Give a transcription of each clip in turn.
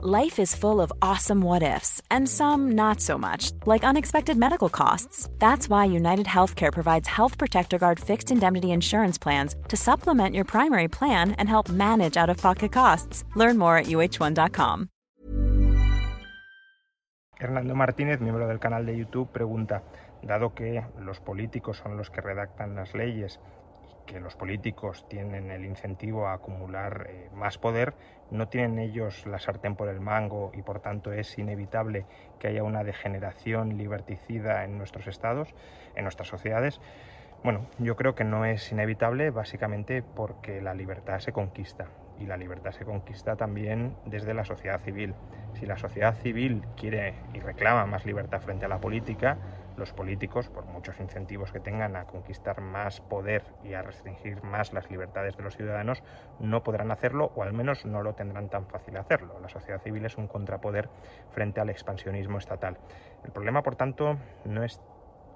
Life is full of awesome what ifs, and some not so much, like unexpected medical costs. That's why United Healthcare provides Health Protector Guard fixed indemnity insurance plans to supplement your primary plan and help manage out of pocket costs. Learn more at uh1.com. Hernando Martínez, miembro del canal de YouTube, pregunta: Dado que los políticos son los que redactan las leyes, que los políticos tienen el incentivo a acumular eh, más poder, no tienen ellos la sartén por el mango y por tanto es inevitable que haya una degeneración liberticida en nuestros estados, en nuestras sociedades. Bueno, yo creo que no es inevitable básicamente porque la libertad se conquista y la libertad se conquista también desde la sociedad civil. Si la sociedad civil quiere y reclama más libertad frente a la política, los políticos, por muchos incentivos que tengan a conquistar más poder y a restringir más las libertades de los ciudadanos, no podrán hacerlo o al menos no lo tendrán tan fácil hacerlo. La sociedad civil es un contrapoder frente al expansionismo estatal. El problema, por tanto, no es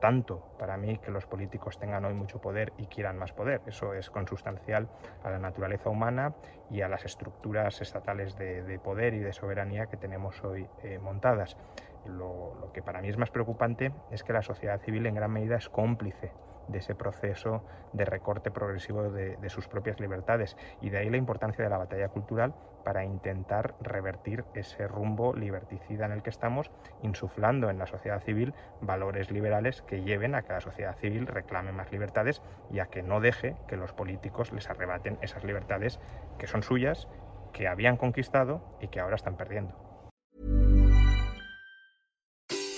tanto para mí que los políticos tengan hoy mucho poder y quieran más poder. Eso es consustancial a la naturaleza humana y a las estructuras estatales de, poder y de soberanía que tenemos hoy eh, montadas. Lo, que para mí es más preocupante es que la sociedad civil en gran medida es cómplice de ese proceso de recorte progresivo de, sus propias libertades y de ahí la importancia de la batalla cultural para intentar revertir ese rumbo liberticida en el que estamos, insuflando en la sociedad civil valores liberales que lleven a que la sociedad civil reclame más libertades y a que no deje que los políticos les arrebaten esas libertades que son suyas, que habían conquistado y que ahora están perdiendo.